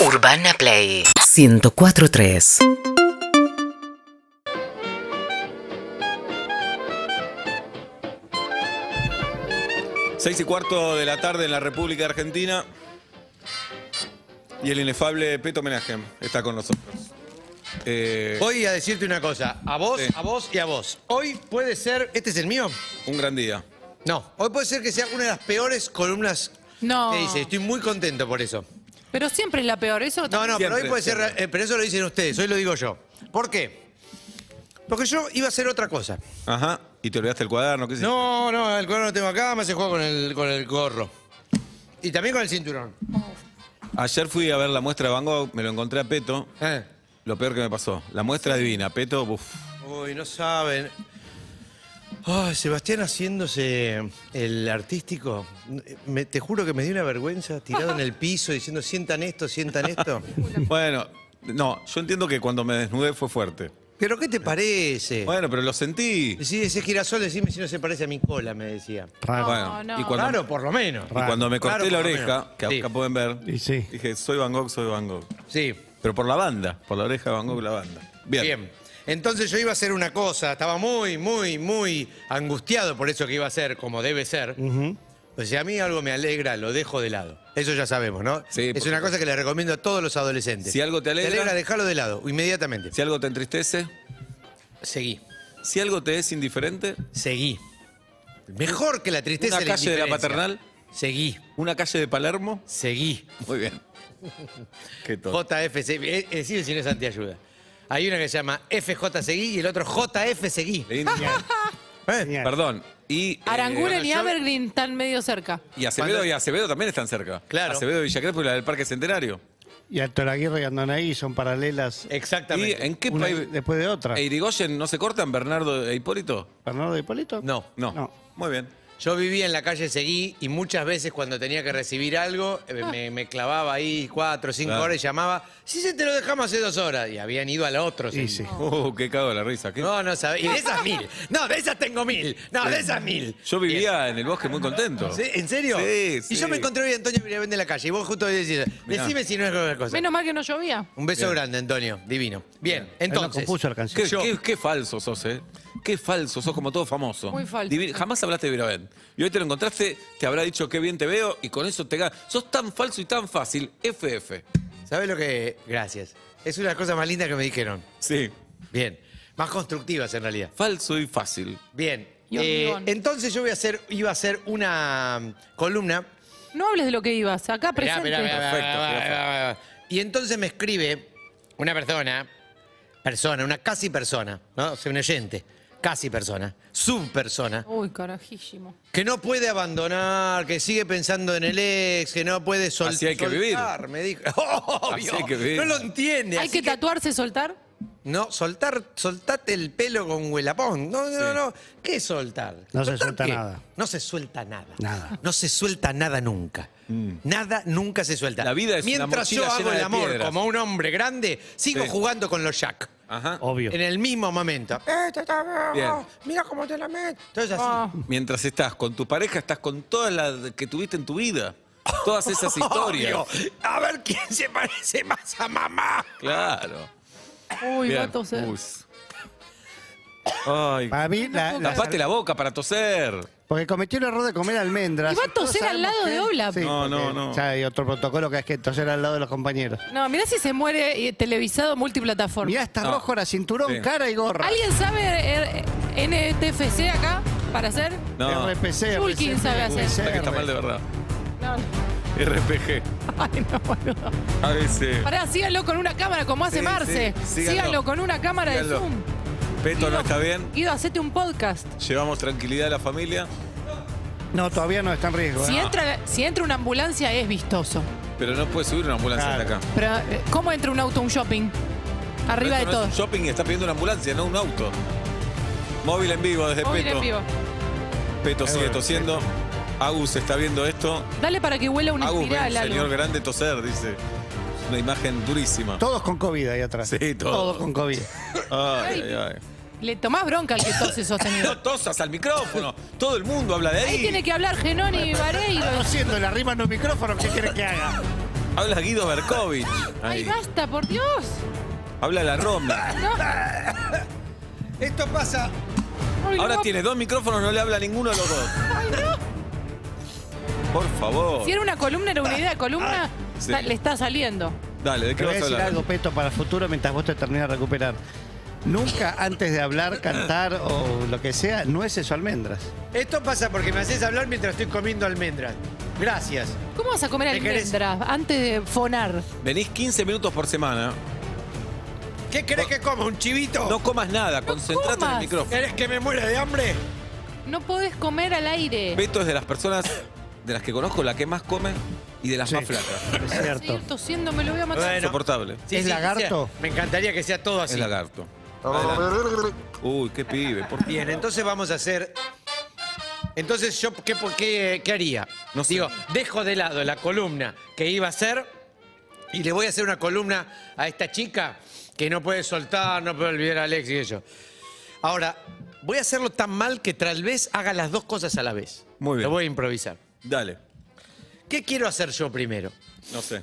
Urbana Play 1043. Seis y cuarto de la tarde en la República Argentina. Y el inefable Peto Menagem está con nosotros. Eh, Voy a decirte una cosa, a vos, Sí. a vos y a vos. Hoy puede ser, ¿este es el mío? un gran día. No, hoy puede ser que sea una de las peores columnas No. que hice. Estoy muy contento por eso. Pero siempre es la peor, eso No, no, pero hoy puede ser, eh, pero eso lo dicen ustedes, hoy lo digo yo. ¿Por qué? Porque yo iba a hacer otra cosa. Ajá. Y te olvidaste el cuaderno, ¿qué sé No, no, el cuaderno lo tengo acá, me hace juego con el, con el gorro. Y también con el cinturón. Ayer fui a ver la muestra de Van Gogh, me lo encontré a Peto. Eh. Lo peor que me pasó. La muestra divina. Peto, uff. Uy, no saben. Ay, Sebastián haciéndose el artístico. Me- te juro que me dio una vergüenza tirado en el piso diciendo sientan esto, sientan esto. Bueno, no, yo entiendo que cuando me desnudé fue fuerte. ¿Pero qué te parece? Bueno, pero lo sentí. Sí, ese girasol, decime si no se parece a mi cola, me decía. Raro. Bueno, no. y cuando, Claro, por lo menos. y cuando me corté la oreja, que Sí. acá pueden ver, Y sí. dije, soy Van Gogh, soy Van Gogh. Sí. Pero por la banda, por la oreja de Van Gogh, la banda. Bien. Bien. Entonces yo iba a hacer una cosa, estaba muy, muy, muy angustiado por eso que iba a hacer, como debe ser. Pues si a mí algo me alegra, lo dejo de lado. Eso ya sabemos, ¿no? Sí, es una cosa que le recomiendo a todos los adolescentes. Si algo te alegra- Te alegra, déjalo de lado, inmediatamente. Si algo te entristece, Seguí, si algo te es indiferente, seguí. Mejor que la tristeza Una la calle de la paternal. Seguí, una calle de Palermo, seguí. muy bien. Qué todo. JF, seguí. Eh, eh, decime si no es antiayuda. Hay una que se llama FJ Seguí y el otro JF Seguí. ¿Eh? Perdón. Y, eh, Aranguren y Evergreen están medio cerca. y Acevedo y Acevedo también están cerca. Claro. Acevedo y Villa Crespo y la del Parque Centenario. Y Alto Aguirre y Andonaí son paralelas ¿Y Exactamente. en qué una país? después de otra. ¿E Irigoyen no se cortan, Bernardo e Hipólito? ¿Bernardo de Hipólito? No. No. No. Muy bien. Yo vivía en la calle Seguí y muchas veces cuando tenía que recibir algo, eh, me, me clavaba ahí cuatro o cinco Claro. horas y llamaba, sí, se te lo dejamos hace dos horas. Y habían ido al otro. Sí, Seguí. sí. Uh, qué cago de la risa. ¿Qué? No, no sabés. Y de esas mil. No, de esas tengo mil. No, de esas mil. Yo vivía en el bosque muy contento. ¿Sí? ¿En serio? Sí, Y sí. yo me encontré hoy a Antonio Villavende en la calle y vos justo decís, Mirá. decime si no es otra cosa. Menos mal que no llovía. Un beso grande, Antonio. Divino. Bien, Él no entonces. compuso la canción. Qué, Yo- qué- qué falso sos, ¿eh? Qué falso, sos como todo famoso. Muy falso. Divi- Jamás hablaste de Viravent. Y hoy te lo encontraste, te habrá dicho qué bien te veo y con eso te ganas. Sos tan falso y tan fácil. FF. ¿Sabes lo que.? Gracias. Es una de las cosas más lindas que me dijeron. Sí. Bien. Más constructivas en realidad. Falso y fácil. Bien. Y Eh, hormigón. entonces yo voy a hacer, iba a hacer una mm, columna. No hables de lo que ibas, acá presente. mirá, mirá, mirá, Perfecto, mirá, perfecto. mirá, mirá. Y entonces me escribe una persona, persona, una casi persona, ¿no? O sea, un oyente, casi persona, subpersona, Uy, carajísimo. que no puede abandonar, que sigue pensando en el ex, que no puede sol- Así hay que vivir. soltar, me dijo. Obvio, Así hay que vivir. No lo entiende. ¿Hay así que tatuarse, soltar? No, soltar, soltate el pelo con huelapón. No, no, no. ¿Qué es soltar? No se ¿Soltar suelta qué? nada. No se suelta nada. Nada. No se suelta nada nunca. Nada nunca se suelta. Mm. La vida es una Mientras mochila yo hago llena el de amor piedras. como un hombre grande, sigo Sí. jugando con los Jack. Ajá. Obvio. En el mismo momento. Eh, te está- Bien. Mira cómo te la meto. Entonces así. Ah, Mientras estás con tu pareja, estás con todas las que tuviste en tu vida. Todas esas historias. Obvio. A ver quién se parece más a mamá. Claro. Uy, Bien. va a toser. Uy. Ay. Para mí, la, la- Tapate la boca para toser. porque cometió el error de comer almendras. Y va a Todos toser al sabemos lado que- de Oblap. Sí, No, no, porque no. Ya hay otro protocolo que es que toser al lado de los compañeros. No, mirá si se muere eh, televisado multiplataforma. Mirá, está No. rojo, era cinturón, Sí. cara y gorra. ¿Alguien sabe eh, NTFC acá para hacer? No. RPC, Julkin RPC, sabe hacer. Está que está mal de verdad. No, no. RPG. Ay, no, boludo. A veces. Pará, síganlo con una cámara como hace Sí, Marce. sí, síganlo. síganlo. con una cámara Síganlo. de Zoom. Peto no está bien. Guido, hacete un podcast. Llevamos tranquilidad a la familia. No, todavía no está en riesgo. Si ¿eh? entra, si entra una ambulancia es vistoso. Pero no puede subir una ambulancia Claro. hasta acá. Pero, eh, ¿cómo entra un auto a un shopping? Arriba de Esto no todo. Es un shopping y está pidiendo una ambulancia, no un auto. Móvil en vivo desde Móvil Peto. en vivo. Peto sigue bueno, tosiendo. Agus está viendo esto. Dale para que huela una Agus ve espiral un algo. señor grande toser, dice. Una imagen durísima. Todos con COVID ahí atrás. Sí, todos. Todos con COVID. Ay, ay, ay. Le tomás bronca al que tose sostenido. No tosas al micrófono. Todo el mundo habla de ahí. Ahí tiene que hablar Genoni y Vareiro. Tosiendo, le arriman los micrófonos, ¿qué quiere que haga? Habla Guido Berkovich. Ay, Ahí. basta, por Dios. Habla la Roma. Esto pasa. Ay, Ahora no. tiene dos micrófonos, no le habla a ninguno de los dos. Por favor. Si era una columna, era una idea de columna, sí. está- le está saliendo. Dale, ¿de Te qué voy a vas a decir hablar? algo, Peto, para futuro mientras vos te terminas de recuperar. Nunca antes de hablar, cantar o lo que sea, nueces o almendras. Esto pasa porque me haces hablar mientras estoy comiendo almendras. Gracias. ¿Cómo vas a comer almendras antes de fonar? Venís 15 minutos por semana. ¿Qué querés que coma? ¿Un chivito? No comas nada, concentrate en el comas. micrófono. ¿Querés que me muera de hambre? No podés comer al aire. Beto es de las personas de las que conozco la que más come y de las Sí. más flacas. Es cierto. Seguir tosiendo, me lo voy a matar. Bueno. Insoportable. ¿Es lagarto? Me encantaría que sea todo así. Es lagarto. Adelante. Uy, qué pibe. Por... Bien, entonces vamos a hacer. Entonces, ¿yo qué, por qué, qué haría? No sé. Digo, dejo de lado la columna que iba a hacer y le voy a hacer una columna a esta chica que no puede soltar, no puede olvidar a Alex y eso. Ahora, voy a hacerlo tan mal que tal vez haga las dos cosas a la vez. Muy bien. Lo voy a improvisar. Dale. ¿Qué quiero hacer yo primero? No sé.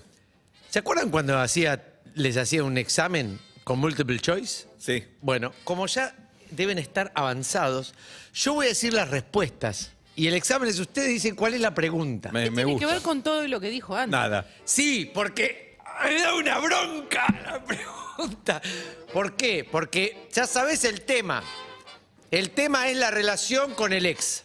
¿Se acuerdan cuando hacía, les hacía un examen con multiple choice? Sí. Bueno, como ya deben estar avanzados, yo voy a decir las respuestas. Y el examen es ustedes dicen cuál es la pregunta. Me, me Tiene gusta. que ver con todo lo que dijo antes. Nada. Sí, porque me da una bronca la pregunta. ¿Por qué? Porque ya sabes el tema. El tema es la relación con el ex.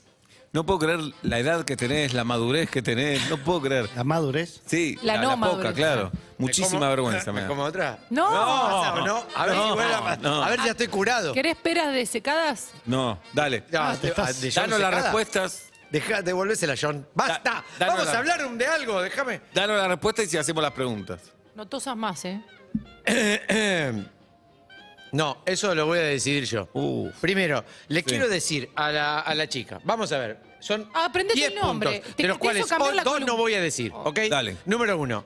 No puedo creer la edad que tenés, la madurez que tenés. No puedo creer. La madurez. Sí, La no poca, madurez. claro. ¿Me Muchísima como- vergüenza me da. como otra? No. ¿Pasa o no? A ver, No, si vuelve a- no. a ver, ya estoy curado. ¿Querés peras desecadas? No, dale. Ah, te estás- de Danos las respuestas. Deja, devolvésela, John. ¡Basta! Da- Vamos la- a hablar de algo, déjame. Danos las respuestas y si hacemos las preguntas. No tosas más, ¿eh? No, eso lo voy a decidir yo. Uf. Primero, le Sí. quiero decir a la, a la chica, vamos a ver, son Ah, aprendete 10 el nombre. puntos, Te- de los te cuales hizo cambiar hoy la dos columna. no voy a decir, ¿ok? Dale. Número uno,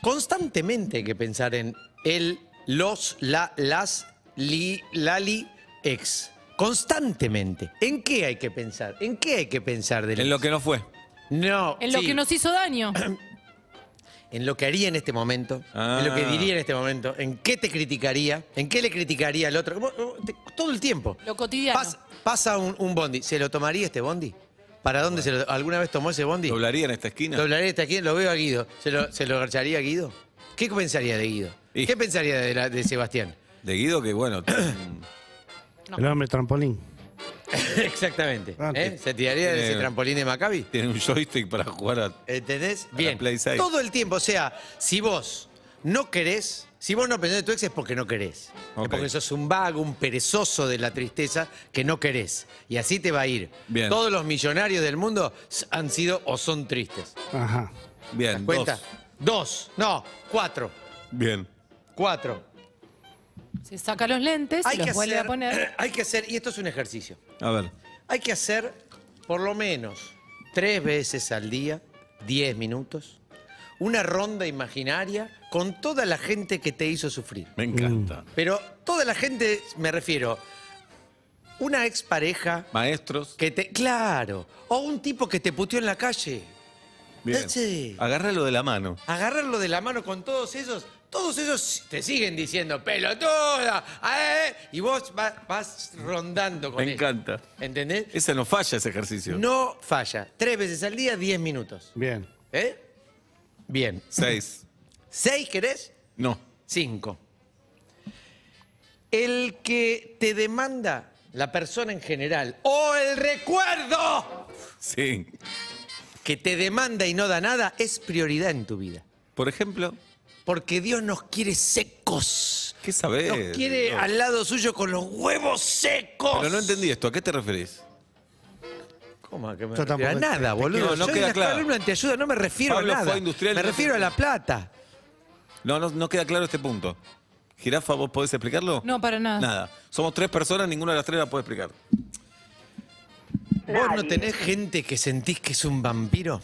constantemente hay que pensar en el, los, la, las, li, lali, ex. Constantemente. ¿En qué hay que pensar? ¿En qué hay que pensar del En lo que no fue. No, En lo sí. que nos hizo daño. en lo que haría en este momento, Ah. en lo que diría en este momento, en qué te criticaría, en qué le criticaría al otro, todo el tiempo. Lo cotidiano. Pas- pasa un, un bondi, ¿se lo tomaría este bondi? ¿Para dónde se lo, alguna vez tomó ese bondi? ¿Doblaría en esta esquina? Doblaría este aquí, lo veo a Guido. ¿Se lo, se lo garcharía a Guido? ¿Qué pensaría de Guido? Y- ¿Qué pensaría de, la- de Sebastián? De Guido, que bueno. No. El hombre trampolín. Exactamente. Ah, ¿eh? ¿Se tiraría de ese trampolín de Maccabi? Tiene un joystick para jugar a. ¿Entendés? Bien. Play seis. Todo el tiempo. O sea, si vos no querés, si vos no pensás en tu ex es porque no querés. Es Ok. porque sos un vago, un perezoso de la tristeza que no querés. Y así te va a ir. Bien. Todos los millonarios del mundo s- han sido o son tristes. Ajá. ¿Te Bien, cuenta? dos. Dos. No, cuatro. Bien. Cuatro. Se saca los lentes, Hay se los que, vuelve a hacer, poner. hay que hacer, y esto es un ejercicio. A ver. Hay que hacer por lo menos tres veces al día, diez minutos, una ronda imaginaria con toda la gente que te hizo sufrir. Me encanta. Pero toda la gente, me refiero, una expareja Maestros. que te. Claro. O un tipo que te puteó en la calle. Bien. Agárralo de la mano. Agarrarlo de la mano con todos esos. Todos esos te siguen diciendo pelotuda. eh", Y vos va- vas rondando con Me encanta. ¿Entendés? Ese no falla ese ejercicio. No falla. Tres veces al día, diez minutos. Bien. ¿Eh? Bien. Seis. ¿Seis querés? No. Cinco. El que te demanda la persona en general o el recuerdo Sí. que te demanda y no da nada es prioridad en tu vida. Por ejemplo, Porque Dios nos quiere secos. ¿qué sabés? Nos quiere al lado suyo con los huevos secos. Pero no entendí esto. ¿A qué te referís? ¿Cómo a qué me Yo refiero? A tampoco nada, boludo. no Soy queda claro. columna antiayuda, no me refiero Pablo a nada. fue industrial y me no refiero a la plata. No, no, no queda claro este punto. Jirafa, ¿vos podés explicarlo? No, para nada. Nada. Somos tres personas, ninguna de las tres la puede explicar. ¿Vos no tenés gente que sentís que es un vampiro?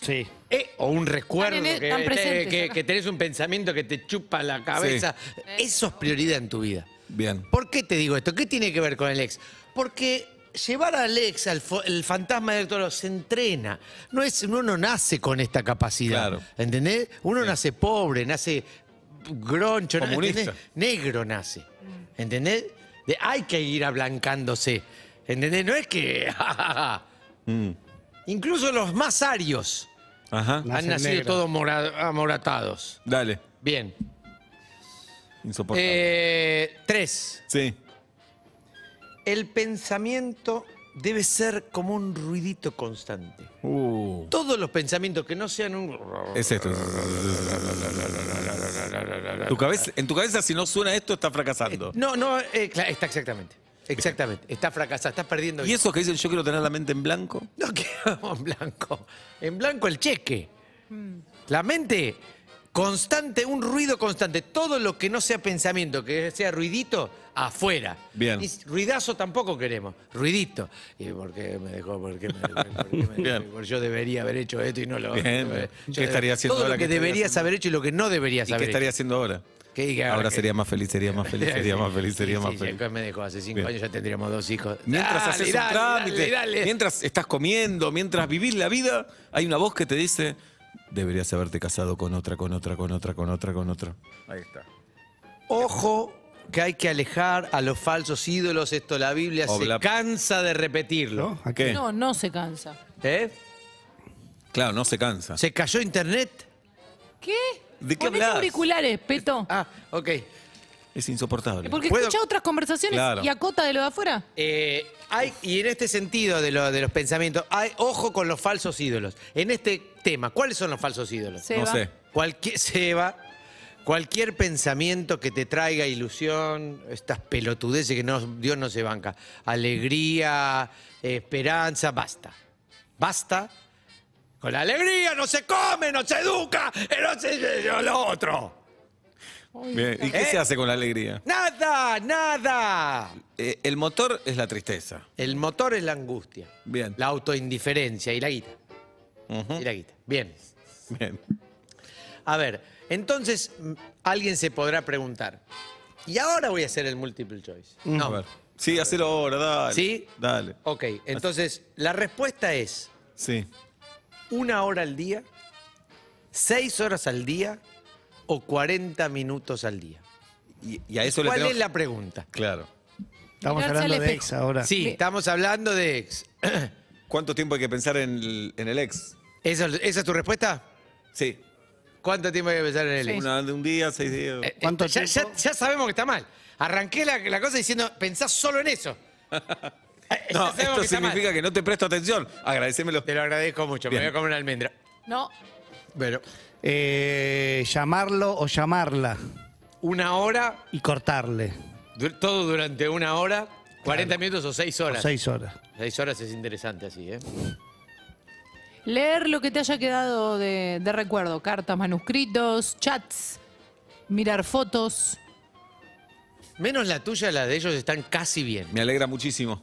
Sí. Eh, o un recuerdo, Están en- que, están te- presentes que- acá. que tenés un pensamiento que te chupa la cabeza. Eso es prioridad en tu vida. Bien. ¿Por qué te digo esto? ¿Qué tiene que ver con el ex? Porque llevar a Alex, al fo- el fantasma del toro, se entrena. No es, uno no nace con esta capacidad. Claro. ¿Entendés? Uno nace pobre, nace groncho, Comunista. ¿entendés? negro nace. ¿Entendés? De- hay que ir ablancándose. ¿Entendés? No es que. Incluso los más arios Ajá. han Nacen nacido negros. todos mora- amoratados. Dale. Bien. Insoportable. Eh, tres. sí. El pensamiento debe ser como un ruidito constante. Uh. Todos los pensamientos que no sean un... Es esto. Tu cabeza, en tu cabeza, si no suena esto, está fracasando. No, no, eh, cla- está exactamente. Exactamente. Está fracasado, estás perdiendo. ¿Y esos que dicen yo quiero tener la mente en blanco? No quedamos en blanco. En blanco el cheque. La mente constante, un ruido constante. Todo lo que no sea pensamiento, que sea ruidito, afuera. Bien. Y ruidazo tampoco queremos. Ruidito. ¿Y por qué me dejó? ¿Por qué me dejó? ¿Por qué me dejó? Bien. Porque yo debería haber hecho esto y no lo Bien. yo ¿Qué estaría haciendo Todo ahora? lo ¿Qué que estaría deberías haciendo? haber hecho y lo que no deberías ¿Y qué haber estaría hecho. haciendo ahora? ¿Qué diga Ahora que- sería más feliz, sería más feliz, sería más feliz, sería Sí, más sí, feliz. acá me dejó hace cinco Bien. años, ya tendríamos dos hijos. Mientras Dale, haces dale, un trámite, dale, dale. mientras estás comiendo, mientras vivís la vida, hay una voz que te dice, deberías haberte casado con otra, con otra, con otra, con otra, con otra. Ahí está. Ojo que hay que alejar a los falsos ídolos. Esto la Biblia se cansa de repetirlo. ¿No? ¿A ¿Qué? No, no se cansa. ¿Eh? Claro, no se cansa. ¿Se cayó internet? ¿Qué? ¿De qué Ponete hablas? auriculares, Peto. Ah, ok. Es insoportable. Porque ¿Puedo? escucha otras conversaciones Claro. y acota de lo de afuera. Eh, hay, y en este sentido de, lo- de los pensamientos, hay ojo con los falsos ídolos. En este tema, ¿cuáles son los falsos ídolos? Se no sé. Cualquier, Seba, cualquier pensamiento que te traiga ilusión, estas pelotudeces que no, Dios no se banca, alegría, esperanza, basta. Basta. Con la alegría no se come, no se educa, no se lo otro. Bien, ¿Y qué ¿Eh? se hace con la alegría? Nada, nada. Eh, el motor es la tristeza. El motor es la angustia. Bien. La autoindiferencia y la guita. Y la guita. Bien. Bien. A ver, entonces mm, alguien se podrá preguntar. Y ahora voy a hacer el multiple choice. A ver. Sí, hacelo ahora, dale. ¿Sí? Dale. Ok, entonces la respuesta es Sí. Una hora al día, seis horas al día o 40 minutos al día. Y, y a eso le ¿Cuál tenemos... es la pregunta? Claro. Estamos Mirarse hablando de ex ahora. Sí, estamos hablando de ex. ¿Cuánto tiempo hay que pensar en el, en el ex? ¿Esa, esa es tu respuesta? Sí. ¿Cuánto tiempo hay que pensar en el ex? Una un día, seis días. Eh, ¿Cuánto ya, ya- tiempo? ya sabemos que está mal. Arranqué la, la cosa diciendo, pensás solo en eso. No, esto que está mal. significa que no te presto atención. Agradecémelo. Te lo agradezco mucho, Bien. me voy a comer una almendra. No. Bueno, Eh, llamarlo o llamarla una hora, y cortarle. du- todo durante una hora, 40 minutos o 6 O horas. seis horas. 6 horas es interesante así, ¿eh? Leer lo que te haya quedado de, de recuerdo. Cartas, manuscritos, chats, mirar fotos. Menos la tuya, la de ellos están casi bien. Me alegra muchísimo.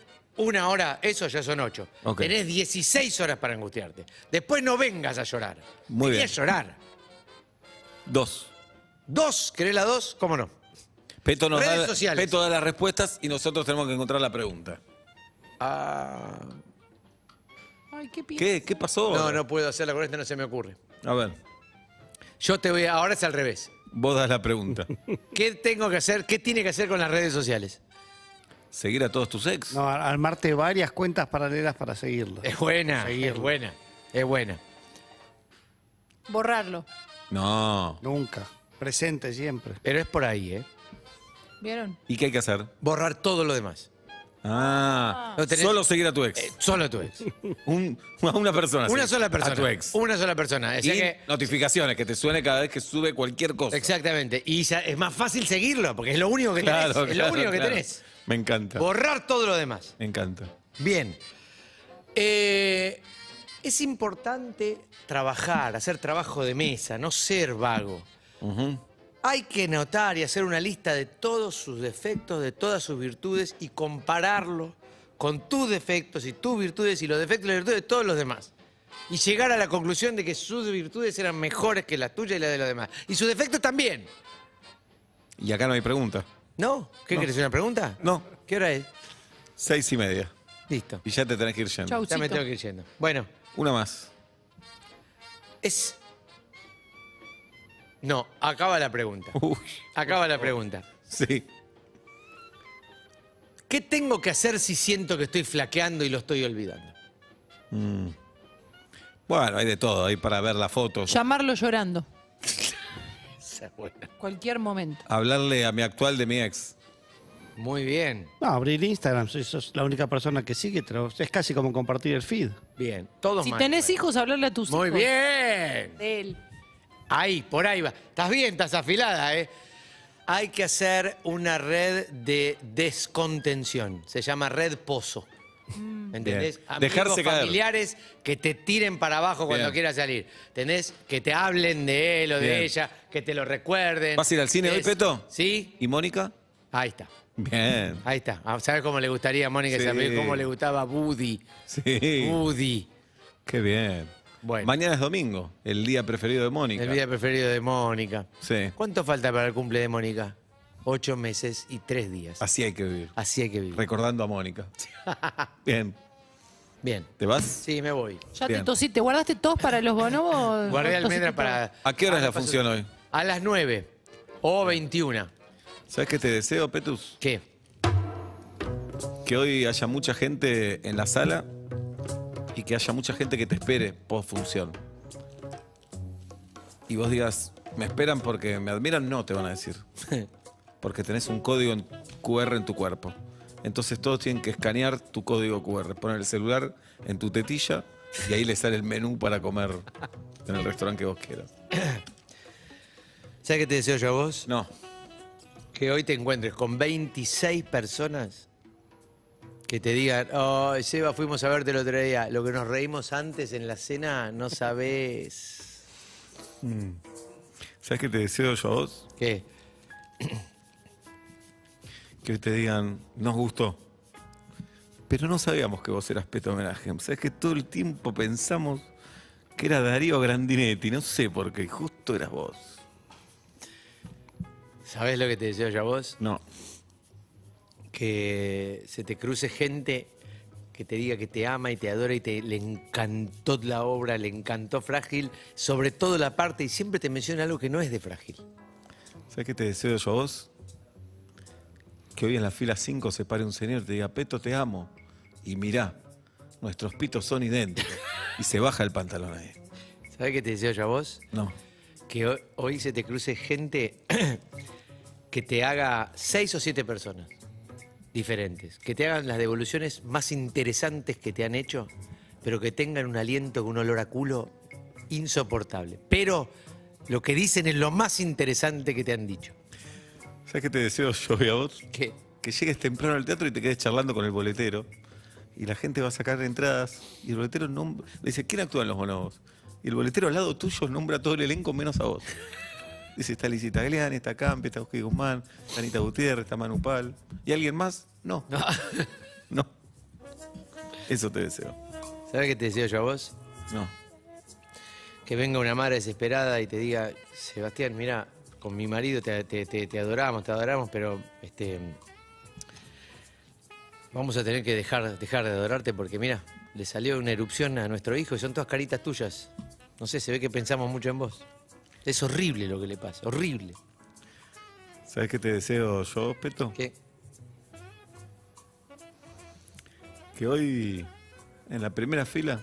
una hora, eso ya son ocho. Ok. Tenés 16 horas para angustiarte. Después no vengas a llorar. Muy Vení bien. a llorar. Dos. Dos, ¿querés la dos? ¿Cómo no? Peto nos Redes da, sociales. Peto da las respuestas y nosotros tenemos que encontrar la pregunta. Ah. Ay, qué. ¿Qué? ¿Qué pasó? No, no puedo hacerla con esta, no se me ocurre. A ver, Yo te voy a. Ahora es al revés. vos das la pregunta. ¿Qué tengo que hacer? ¿Qué tiene que hacer con las redes sociales? ¿Seguir a todos tus ex? no, armarte varias cuentas paralelas para seguirlo. Es buena, es buena, es buena. Borrarlo. No. Nunca. Presente siempre. Pero es por ahí, ¿eh? ¿Vieron? ¿Y qué hay que hacer? Borrar todo lo demás. Ah, No tenés- solo seguir a tu ex. Eh, solo tu ex. Un- a una persona. Una sí. sola persona. A tu ex. Una sola persona. O Y sea que- notificaciones, que te suene cada vez que sube cualquier cosa. exactamente. Y ya es más fácil seguirlo, porque es lo único que Claro, tenés. Es lo claro, único que claro. tenés. Me encanta. Borrar todo lo demás. Me encanta. Bien. Eh, es importante trabajar, hacer trabajo de mesa, no ser vago. Hay que notar y hacer una lista de todos sus defectos, de todas sus virtudes y compararlo con tus defectos y tus virtudes y los defectos y las virtudes de todos los demás. Y llegar a la conclusión de que sus virtudes eran mejores que las tuyas y las de los demás. Y sus defectos también. Y acá no hay pregunta. ¿No? ¿Qué querés? ¿Una pregunta? No. ¿Qué hora es? Seis y media. Listo. Y ya te tenés que ir yendo. Chau. Ya me tengo que ir yendo. Bueno, Una más. es. No, acaba la pregunta. Uy, Acaba la pregunta. sí. ¿Qué tengo que hacer si siento que estoy flaqueando y lo estoy olvidando? Bueno, hay de todo, hay para ver las fotos. Llamarlo llorando. Esa es buena. Cualquier momento. Hablarle a mi actual de mi ex. Muy bien, No, abrir Instagram, sos la única persona que sigue, es casi como compartir el feed. bien. Todos Si mal. tenés hijos, hablarle a tus Muy hijos. bien. De él. Ahí, por ahí va. Estás bien, estás afilada, ¿eh? Hay que hacer una red de descontención. Se llama red pozo. ¿Me entendés? Bien. Amigos Dejarse caer. familiares que te tiren para abajo cuando Bien. quieras salir. ¿Tenés? Que te hablen de él o de Bien. ella, que te lo recuerden. ¿Vas a ir al cine hoy, Peto? Sí. ¿Y Mónica? Ahí está. Bien. Ahí está. Ah, ¿Sabes cómo le gustaría a Mónica Sí. saber cómo le gustaba Woody? Sí. Woody. Qué bien. Bueno. Mañana es domingo, el día preferido de Mónica. El día preferido de Mónica. Sí. ¿Cuánto falta para el cumple de Mónica? Ocho meses y tres días. Así hay que vivir. Así hay que vivir. Recordando a Mónica. Bien. Bien. ¿Te vas? Sí, me voy. Ya Bien. te tosiste. ¿Guardaste tos para los bonobos? Guardé ¿O almendra para. ¿A qué hora es Ah, la pasa- función hoy? A las nueve. O 21. ¿Sabes qué te deseo, Petus? ¿Qué? Que hoy haya mucha gente en la sala y que haya mucha gente que te espere post función. Y vos digas, ¿me esperan porque me admiran? No, te van a decir. Porque tenés un código en QR en tu cuerpo. Entonces todos tienen que escanear tu código QR, poner el celular en tu tetilla y ahí le sale el menú para comer en el restaurante que vos quieras. ¿Sabes qué te deseo yo a vos? No, Que hoy te encuentres con 26 personas que te digan, oh, Seba, fuimos a verte el otro día. Lo que nos reímos antes en la cena, no sabés. ¿sabes qué te deseo yo a vos? ¿Qué? que te digan, nos gustó. Pero no sabíamos que vos eras Peto Homenaje. Sabes que todo el tiempo pensamos que era Darío Grandinetti. No sé por qué, justo eras vos. ¿Sabés lo que te deseo yo a vos? No. que se te cruce gente que te diga que te ama y te adora y te le encantó la obra, le encantó Frágil, sobre todo la parte, y siempre te menciona algo que no es de Frágil. ¿Sabes qué te deseo yo a vos? Que hoy en la fila 5 se pare un señor y te diga, Peto, te amo. Y mirá, nuestros pitos son idénticos. Y se baja el pantalón ahí. ¿Sabes qué te deseo yo a vos? No. Que hoy, hoy se te cruce gente que te haga seis o siete personas diferentes, que te hagan las devoluciones más interesantes que te han hecho, pero que tengan un aliento con un olor a culo insoportable. Pero lo que dicen es lo más interesante que te han dicho. ¿Sabes qué te deseo yo hoy a vos? Que que llegues temprano al teatro y te quedes charlando con el boletero. Y la gente va a sacar entradas. Y el boletero nombra, le dice, ¿quién actúa en los bonobos? Y el boletero al lado tuyo nombra a todo el elenco menos a vos. Dice, está Licita Galeani, está Campi, está Oscar Guzmán, está Anita Gutiérrez, está Manu Pal. ¿Y alguien más? No. No. Eso te deseo. ¿Sabes qué te deseo yo a vos? No. Que venga una madre desesperada y te diga, Sebastián, mira, con mi marido te, te- te- te adoramos, te adoramos, pero este vamos a tener que dejar, dejar de adorarte porque mira, le salió una erupción a nuestro hijo y son todas caritas tuyas. No sé, se ve que pensamos mucho en vos. Es horrible lo que le pasa, horrible. ¿Sabes qué te deseo yo, Peto? ¿Qué? Que hoy, en la primera fila,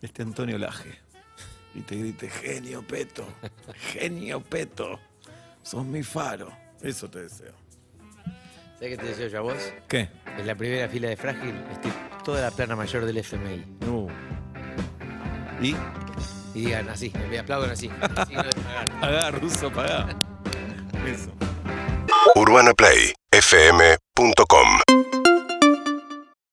esté Antonio Laje. Y te grite, genio Peto, genio Peto, sos mi faro. Eso te deseo. ¿Sabes qué te deseo yo a vos? ¿Qué? En la primera fila de Frágil esté toda la plana mayor del FMI. No. ¿Y? Y digan así, me aplauden así. de pagar. Pagá, ruso, pagá. Eso. UrbanaPlayFM.com